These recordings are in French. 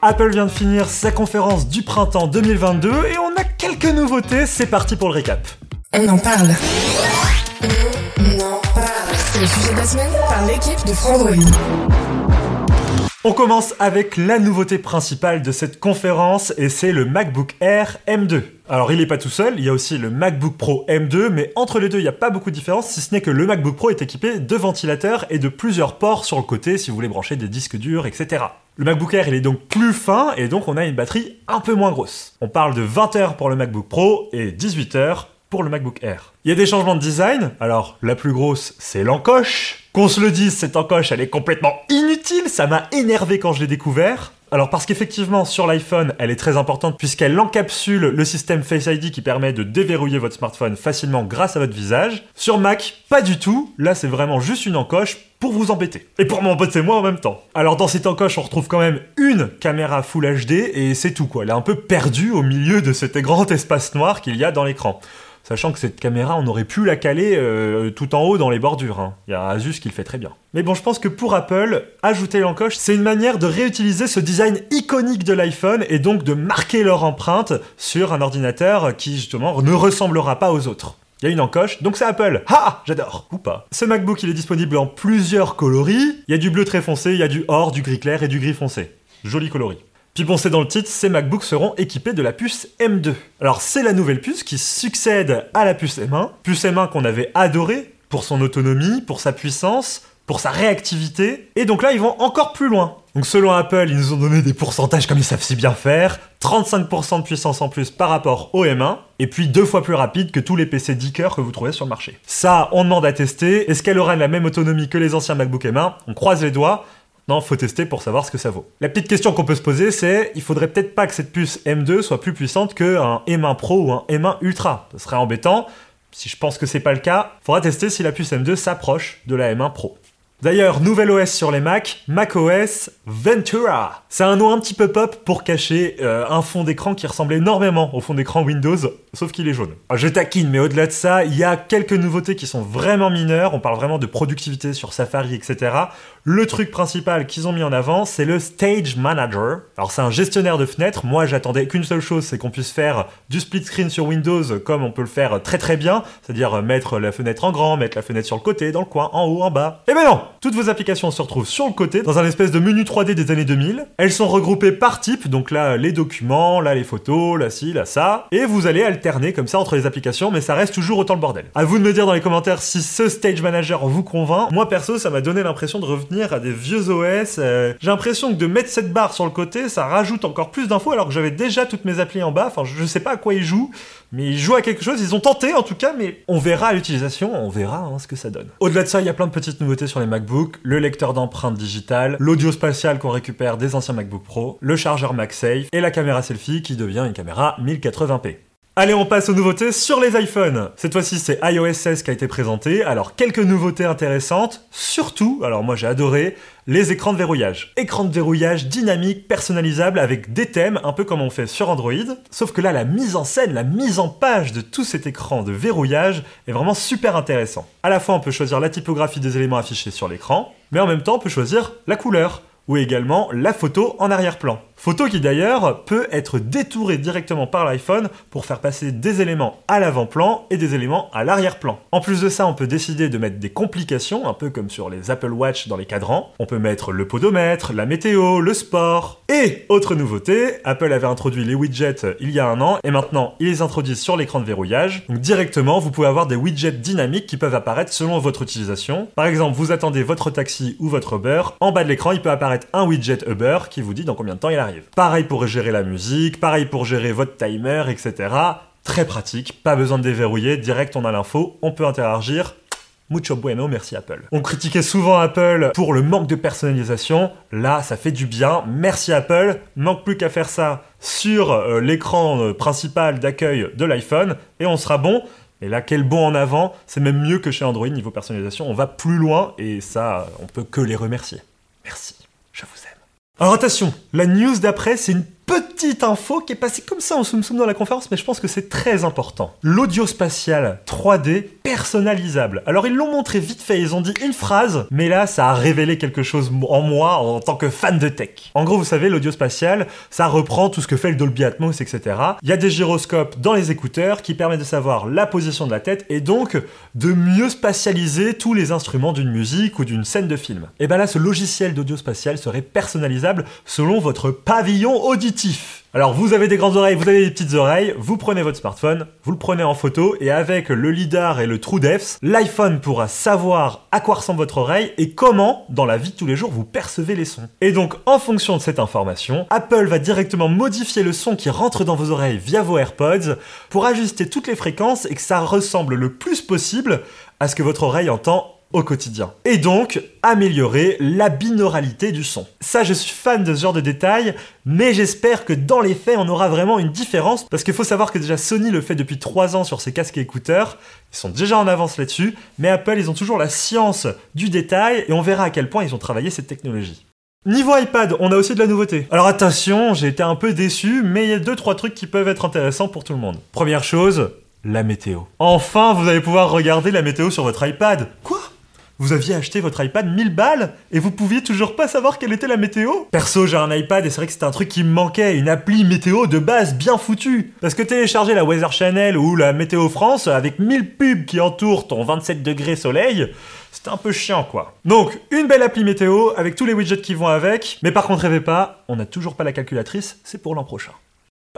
Apple vient de finir sa conférence du printemps 2022 et on a quelques nouveautés. C'est parti pour le récap. On en parle. On en parle. C'est le sujet de la semaine par l'équipe de Frandroid. On commence avec la nouveauté principale de cette conférence et c'est le MacBook Air M2. Alors il n'est pas tout seul, il y a aussi le MacBook Pro M2, mais entre les deux il n'y a pas beaucoup de différence si ce n'est que le MacBook Pro est équipé de ventilateurs et de plusieurs ports sur le côté si vous voulez brancher des disques durs, etc. Le MacBook Air il est donc plus fin et donc on a une batterie un peu moins grosse. On parle de 20 heures pour le MacBook Pro et 18 heures pour le MacBook Air. Il y a des changements de design, alors la plus grosse c'est l'encoche. Qu'on se le dise, cette encoche elle est complètement inutile, ça m'a énervé quand je l'ai découvert. Alors parce qu'effectivement sur l'iPhone elle est très importante puisqu'elle encapsule le système Face ID qui permet de déverrouiller votre smartphone facilement grâce à votre visage. Sur Mac, pas du tout, là c'est vraiment juste une encoche pour vous embêter. Et pour m'embêter moi en même temps. Alors dans cette encoche on retrouve quand même une caméra Full HD et c'est tout quoi, elle est un peu perdue au milieu de cet grand espace noir qu'il y a dans l'écran. Sachant que cette caméra, on aurait pu la caler euh, tout en haut dans les bordures. hein. Il y a Asus qui le fait très bien. Mais bon, je pense que pour Apple, ajouter l'encoche, c'est une manière de réutiliser ce design iconique de l'iPhone et donc de marquer leur empreinte sur un ordinateur qui justement ne ressemblera pas aux autres. Il y a une encoche, donc c'est Apple. Ah, j'adore. Ou pas. Ce MacBook, il est disponible en plusieurs coloris. Il y a du bleu très foncé, il y a du or, du gris clair et du gris foncé. Joli coloris. Puis bon, c'est dans le titre, ces MacBooks seront équipés de la puce M2. Alors c'est la nouvelle puce qui succède à la puce M1, puce M1 qu'on avait adorée pour son autonomie, pour sa puissance, pour sa réactivité, et donc là ils vont encore plus loin. Donc selon Apple, ils nous ont donné des pourcentages comme ils savent si bien faire, 35% de puissance en plus par rapport au M1, et puis deux fois plus rapide que tous les PC 10 cœurs que vous trouvez sur le marché. Ça, on demande à tester. Est-ce qu'elle aura la même autonomie que les anciens MacBook M1 On croise les doigts. Non, faut tester pour savoir ce que ça vaut. La petite question qu'on peut se poser, c'est il faudrait peut-être pas que cette puce M2 soit plus puissante qu'un M1 Pro ou un M1 Ultra. Ce serait embêtant. Si je pense que c'est pas le cas, faudra tester si la puce M2 s'approche de la M1 Pro. D'ailleurs, nouvel OS sur les Mac, macOS Ventura. C'est un nom un petit peu pop pour cacher euh, un fond d'écran qui ressemble énormément au fond d'écran Windows, sauf qu'il est jaune. Alors, je taquine, mais au-delà de ça, il y a quelques nouveautés qui sont vraiment mineures. On parle vraiment de productivité sur Safari, etc. Le truc principal qu'ils ont mis en avant, c'est le Stage Manager. Alors, c'est un gestionnaire de fenêtres. Moi, j'attendais qu'une seule chose, c'est qu'on puisse faire du split screen sur Windows comme on peut le faire très très bien, c'est-à-dire mettre la fenêtre en grand, mettre la fenêtre sur le côté, dans le coin, en haut, en bas. Eh ben non toutes vos applications se retrouvent sur le côté, dans un espèce de menu 3D des années 2000. Elles sont regroupées par type, donc là les documents, là les photos, là ci, là ça. Et vous allez alterner comme ça entre les applications, mais ça reste toujours autant le bordel. À vous de me dire dans les commentaires si ce Stage Manager vous convainc. Moi perso, ça m'a donné l'impression de revenir à des vieux OS. Euh, J'ai l'impression que de mettre cette barre sur le côté, ça rajoute encore plus d'infos alors que j'avais déjà toutes mes applis en bas. Enfin, je sais pas à quoi ils jouent. Mais ils jouent à quelque chose, ils ont tenté en tout cas, mais on verra à l'utilisation, on verra hein, ce que ça donne. Au-delà de ça, il y a plein de petites nouveautés sur les MacBooks, le lecteur d'empreintes digitales, l'audio spatial qu'on récupère des anciens MacBook Pro, le chargeur MagSafe et la caméra selfie qui devient une caméra 1080p. Allez, on passe aux nouveautés sur les iPhones. Cette fois-ci, c'est iOS 16 qui a été présenté. Alors, quelques nouveautés intéressantes. Surtout, alors moi j'ai adoré, les écrans de verrouillage. Écran de verrouillage dynamique, personnalisable, avec des thèmes, un peu comme on fait sur Android. Sauf que là, la mise en scène, la mise en page de tout cet écran de verrouillage est vraiment super intéressant. À la fois, on peut choisir la typographie des éléments affichés sur l'écran, mais en même temps, on peut choisir la couleur ou également la photo en arrière-plan. Photo qui d'ailleurs peut être détourée directement par l'iPhone pour faire passer des éléments à l'avant-plan et des éléments à l'arrière-plan. En plus de ça, on peut décider de mettre des complications, un peu comme sur les Apple Watch dans les cadrans. On peut mettre le podomètre, la météo, le sport. Et autre nouveauté, Apple avait introduit les widgets il y a un an et maintenant ils les introduisent sur l'écran de verrouillage. Donc directement, vous pouvez avoir des widgets dynamiques qui peuvent apparaître selon votre utilisation. Par exemple, vous attendez votre taxi ou votre Uber, en bas de l'écran, il peut apparaître un widget Uber qui vous dit dans combien de temps il arrive. Pareil pour gérer la musique, pareil pour gérer votre timer, etc. Très pratique, pas besoin de déverrouiller, direct on a l'info, on peut interagir. Mucho bueno, merci Apple. On critiquait souvent Apple pour le manque de personnalisation. Là, ça fait du bien. Merci Apple. Manque plus qu'à faire ça sur euh, l'écran euh, principal d'accueil de l'iPhone et on sera bon. Et là, quel bond en avant, c'est même mieux que chez Android niveau personnalisation. On va plus loin et ça, on peut que les remercier. Merci. Alors attention, la news d'après, c'est une petite info qui est passée comme ça en soum dans la conférence, mais je pense que c'est très important. L'audio spatial 3D personnalisable. Alors ils l'ont montré vite fait, ils ont dit une phrase, mais là ça a révélé quelque chose en moi en tant que fan de tech. En gros, vous savez, l'audio spatial, ça reprend tout ce que fait le Dolby Atmos, etc. Il y a des gyroscopes dans les écouteurs qui permettent de savoir la position de la tête et donc de mieux spatialiser tous les instruments d'une musique ou d'une scène de film. Et ben là, ce logiciel d'audio spatial serait personnalisable selon votre pavillon auditif alors vous avez des grandes oreilles, vous avez des petites oreilles, vous prenez votre smartphone, vous le prenez en photo et avec le lidar et le TrueDepth, l'iPhone pourra savoir à quoi ressemble votre oreille et comment dans la vie de tous les jours vous percevez les sons. Et donc en fonction de cette information, Apple va directement modifier le son qui rentre dans vos oreilles via vos AirPods pour ajuster toutes les fréquences et que ça ressemble le plus possible à ce que votre oreille entend au quotidien. Et donc, améliorer la binauralité du son. Ça, je suis fan de ce genre de détails, mais j'espère que dans les faits, on aura vraiment une différence, parce qu'il faut savoir que déjà Sony le fait depuis 3 ans sur ses casques et écouteurs, ils sont déjà en avance là-dessus, mais Apple, ils ont toujours la science du détail, et on verra à quel point ils ont travaillé cette technologie. Niveau iPad, on a aussi de la nouveauté. Alors attention, j'ai été un peu déçu, mais il y a 2-3 trucs qui peuvent être intéressants pour tout le monde. Première chose, la météo. Enfin, vous allez pouvoir regarder la météo sur votre iPad. Quoi? Vous aviez acheté votre iPad 1000 balles et vous pouviez toujours pas savoir quelle était la météo Perso, j'ai un iPad et c'est vrai que c'était un truc qui me manquait, une appli météo de base bien foutue. Parce que télécharger la Weather Channel ou la Météo France avec 1000 pubs qui entourent ton 27 degrés soleil, c'était un peu chiant quoi. Donc, une belle appli météo avec tous les widgets qui vont avec, mais par contre rêvez pas, on n'a toujours pas la calculatrice, c'est pour l'an prochain.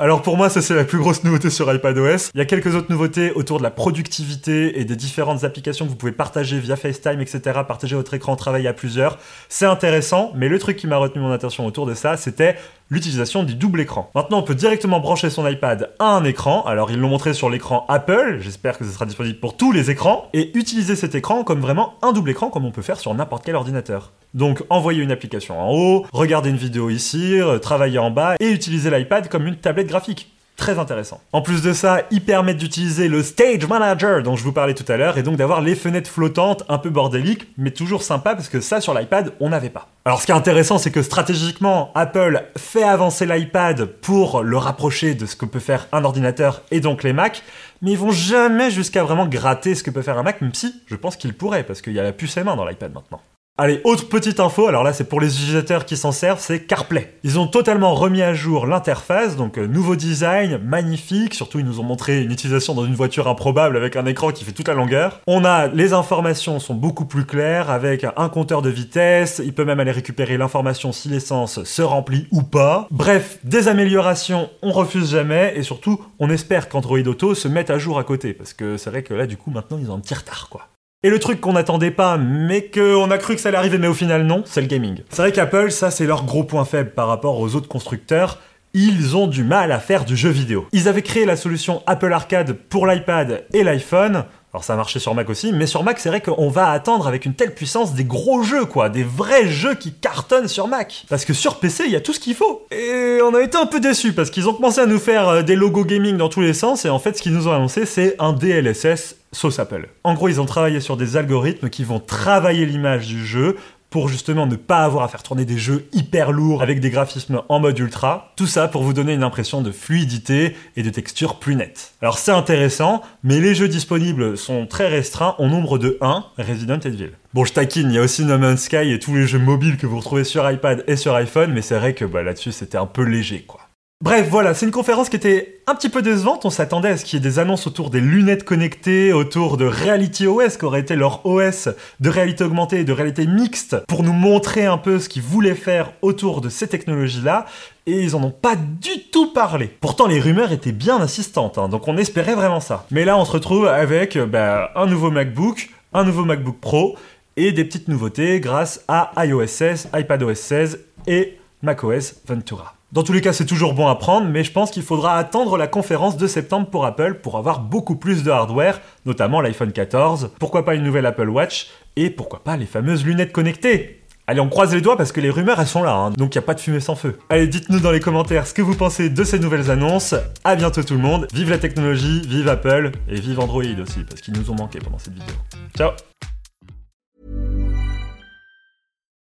Alors pour moi, ça c'est la plus grosse nouveauté sur iPadOS. Il y a quelques autres nouveautés autour de la productivité et des différentes applications que vous pouvez partager via FaceTime, etc. Partager votre écran, travailler à plusieurs. C'est intéressant, mais le truc qui m'a retenu mon attention autour de ça, c'était l'utilisation du double écran. Maintenant, on peut directement brancher son iPad à un écran. Alors ils l'ont montré sur l'écran Apple, j'espère que ce sera disponible pour tous les écrans, et utiliser cet écran comme vraiment un double écran comme on peut faire sur n'importe quel ordinateur. Donc envoyer une application en haut, regarder une vidéo ici, euh, travailler en bas et utiliser l'iPad comme une tablette graphique. Très intéressant. En plus de ça, ils permettent d'utiliser le Stage Manager dont je vous parlais tout à l'heure et donc d'avoir les fenêtres flottantes un peu bordéliques mais toujours sympa parce que ça sur l'iPad on n'avait pas. Alors ce qui est intéressant c'est que stratégiquement Apple fait avancer l'iPad pour le rapprocher de ce que peut faire un ordinateur et donc les Mac mais ils vont jamais jusqu'à vraiment gratter ce que peut faire un Mac même si je pense qu'ils pourraient parce qu'il y a la puce M1 dans l'iPad maintenant. Allez, autre petite info, alors là c'est pour les utilisateurs qui s'en servent, c'est CarPlay. Ils ont totalement remis à jour l'interface, donc euh, nouveau design, magnifique, surtout ils nous ont montré une utilisation dans une voiture improbable avec un écran qui fait toute la longueur. On a, les informations sont beaucoup plus claires avec un compteur de vitesse, il peut même aller récupérer l'information si l'essence se remplit ou pas. Bref, des améliorations, on refuse jamais, et surtout on espère qu'Android Auto se mette à jour à côté, parce que c'est vrai que là du coup maintenant ils ont un petit retard quoi. Et le truc qu'on n'attendait pas, mais qu'on a cru que ça allait arriver, mais au final non, c'est le gaming. C'est vrai qu'Apple, ça c'est leur gros point faible par rapport aux autres constructeurs. Ils ont du mal à faire du jeu vidéo. Ils avaient créé la solution Apple Arcade pour l'iPad et l'iPhone. Alors ça a marché sur Mac aussi, mais sur Mac c'est vrai qu'on va attendre avec une telle puissance des gros jeux quoi, des vrais jeux qui cartonnent sur Mac. Parce que sur PC il y a tout ce qu'il faut. Et on a été un peu déçus parce qu'ils ont commencé à nous faire euh, des logos gaming dans tous les sens et en fait ce qu'ils nous ont annoncé c'est un DLSS sauce Apple. En gros ils ont travaillé sur des algorithmes qui vont travailler l'image du jeu pour justement ne pas avoir à faire tourner des jeux hyper lourds avec des graphismes en mode ultra. Tout ça pour vous donner une impression de fluidité et de texture plus nette. Alors c'est intéressant, mais les jeux disponibles sont très restreints au nombre de 1, Resident Evil. Bon, je taquine, il y a aussi No Man's Sky et tous les jeux mobiles que vous retrouvez sur iPad et sur iPhone, mais c'est vrai que bah, là-dessus c'était un peu léger quoi. Bref, voilà, c'est une conférence qui était un petit peu décevante. On s'attendait à ce qu'il y ait des annonces autour des lunettes connectées, autour de Reality OS, qui aurait été leur OS de réalité augmentée et de réalité mixte, pour nous montrer un peu ce qu'ils voulaient faire autour de ces technologies-là. Et ils en ont pas du tout parlé. Pourtant, les rumeurs étaient bien insistantes, hein, donc on espérait vraiment ça. Mais là, on se retrouve avec bah, un nouveau MacBook, un nouveau MacBook Pro, et des petites nouveautés grâce à iOS 16, iPadOS 16 et macOS Ventura. Dans tous les cas, c'est toujours bon à prendre, mais je pense qu'il faudra attendre la conférence de septembre pour Apple pour avoir beaucoup plus de hardware, notamment l'iPhone 14, pourquoi pas une nouvelle Apple Watch, et pourquoi pas les fameuses lunettes connectées. Allez, on croise les doigts parce que les rumeurs, elles sont là, hein, donc il a pas de fumée sans feu. Allez, dites-nous dans les commentaires ce que vous pensez de ces nouvelles annonces. À bientôt tout le monde. Vive la technologie, vive Apple, et vive Android aussi, parce qu'ils nous ont manqué pendant cette vidéo. Ciao